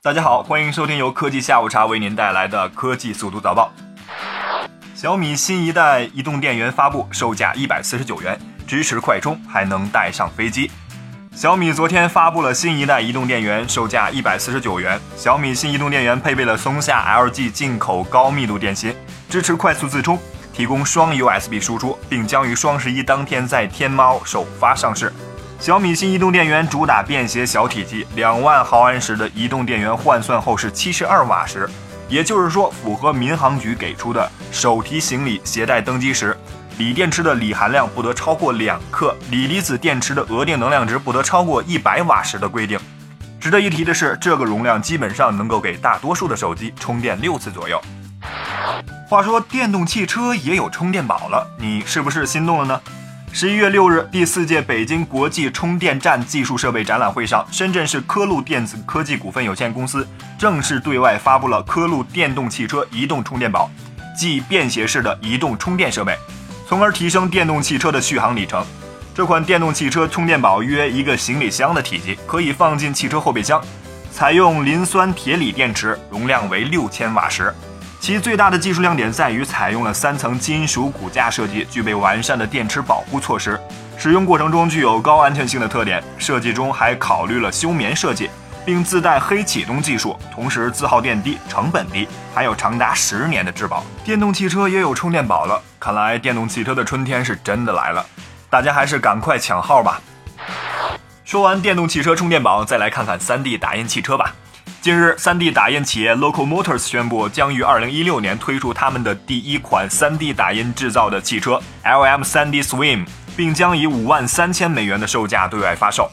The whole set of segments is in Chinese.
大家好，欢迎收听由科技下午茶为您带来的科技速度早报。小米新一代移动电源发布，售价一百四十九元，支持快充，还能带上飞机。小米昨天发布了新一代移动电源，售价一百四十九元。小米新移动电源配备了松下 LG 进口高密度电芯，支持快速自充，提供双 USB 输出，并将于双十一当天在天猫首发上市。小米新移动电源主打便携小体积，两万毫安时的移动电源换算后是七十二瓦时，也就是说符合民航局给出的手提行李携带登机时，锂电池的锂含量不得超过两克，锂离子电池的额定能量值不得超过一百瓦时的规定。值得一提的是，这个容量基本上能够给大多数的手机充电六次左右。话说电动汽车也有充电宝了，你是不是心动了呢？十一月六日，第四届北京国际充电站技术设备展览会上，深圳市科路电子科技股份有限公司正式对外发布了科路电动汽车移动充电宝，即便携式的移动充电设备，从而提升电动汽车的续航里程。这款电动汽车充电宝约一个行李箱的体积，可以放进汽车后备箱，采用磷酸铁锂电池，容量为六千瓦时。其最大的技术亮点在于采用了三层金属骨架设计，具备完善的电池保护措施，使用过程中具有高安全性的特点。设计中还考虑了休眠设计，并自带黑启动技术，同时自耗电低、成本低，还有长达十年的质保。电动汽车也有充电宝了，看来电动汽车的春天是真的来了，大家还是赶快抢号吧。说完电动汽车充电宝，再来看看 3D 打印汽车吧。近日，3D 打印企业 Local Motors 宣布，将于2016年推出他们的第一款 3D 打印制造的汽车 LM 3D Swim，并将以5万三千美元的售价对外发售。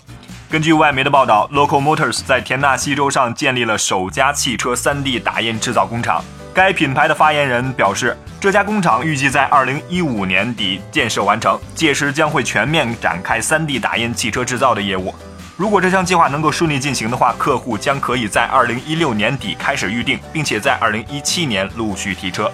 根据外媒的报道，Local Motors 在田纳西州上建立了首家汽车 3D 打印制造工厂。该品牌的发言人表示，这家工厂预计在2015年底建设完成，届时将会全面展开 3D 打印汽车制造的业务。如果这项计划能够顺利进行的话，客户将可以在二零一六年底开始预定，并且在二零一七年陆续提车。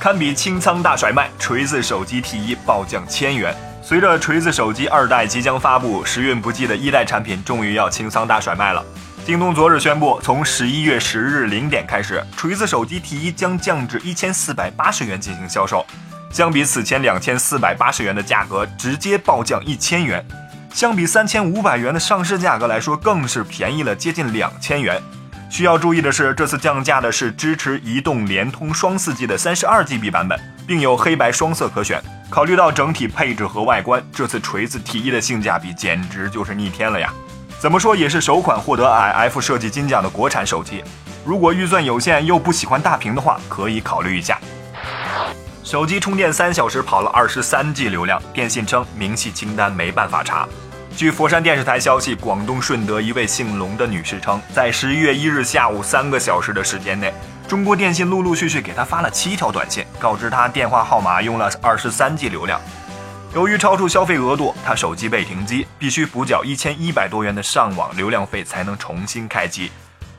堪比清仓大甩卖，锤子手机 T1 暴降千元。随着锤子手机二代即将发布，时运不济的一代产品终于要清仓大甩卖了。京东昨日宣布，从十一月十日零点开始，锤子手机 T1 将降至一千四百八十元进行销售，相比此前两千四百八十元的价格，直接暴降一千元。相比三千五百元的上市价格来说，更是便宜了接近两千元。需要注意的是，这次降价的是支持移动、联通双四 G 的三十二 GB 版本，并有黑白双色可选。考虑到整体配置和外观，这次锤子 T1 的性价比简直就是逆天了呀！怎么说也是首款获得 iF 设计金奖的国产手机。如果预算有限又不喜欢大屏的话，可以考虑一下。手机充电三小时跑了二十三 G 流量，电信称明细清单没办法查。据佛山电视台消息，广东顺德一位姓龙的女士称，在十一月一日下午三个小时的时间内，中国电信陆陆续续给她发了七条短信，告知她电话号码用了二十三 G 流量。由于超出消费额度，她手机被停机，必须补缴一千一百多元的上网流量费才能重新开机。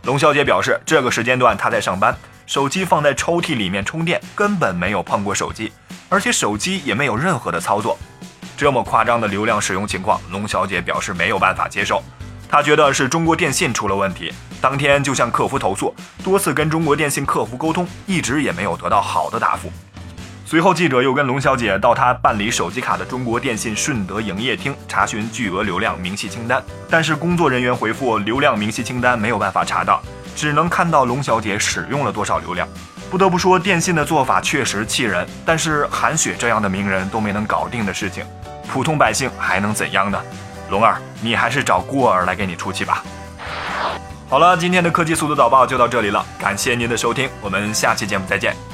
龙小姐表示，这个时间段她在上班。手机放在抽屉里面充电，根本没有碰过手机，而且手机也没有任何的操作。这么夸张的流量使用情况，龙小姐表示没有办法接受。她觉得是中国电信出了问题，当天就向客服投诉，多次跟中国电信客服沟通，一直也没有得到好的答复。随后，记者又跟龙小姐到她办理手机卡的中国电信顺德营业厅查询巨额流量明细清单，但是工作人员回复流量明细清单没有办法查到。只能看到龙小姐使用了多少流量，不得不说电信的做法确实气人。但是韩雪这样的名人都没能搞定的事情，普通百姓还能怎样呢？龙儿，你还是找孤儿来给你出气吧。好了，今天的科技速度早报就到这里了，感谢您的收听，我们下期节目再见。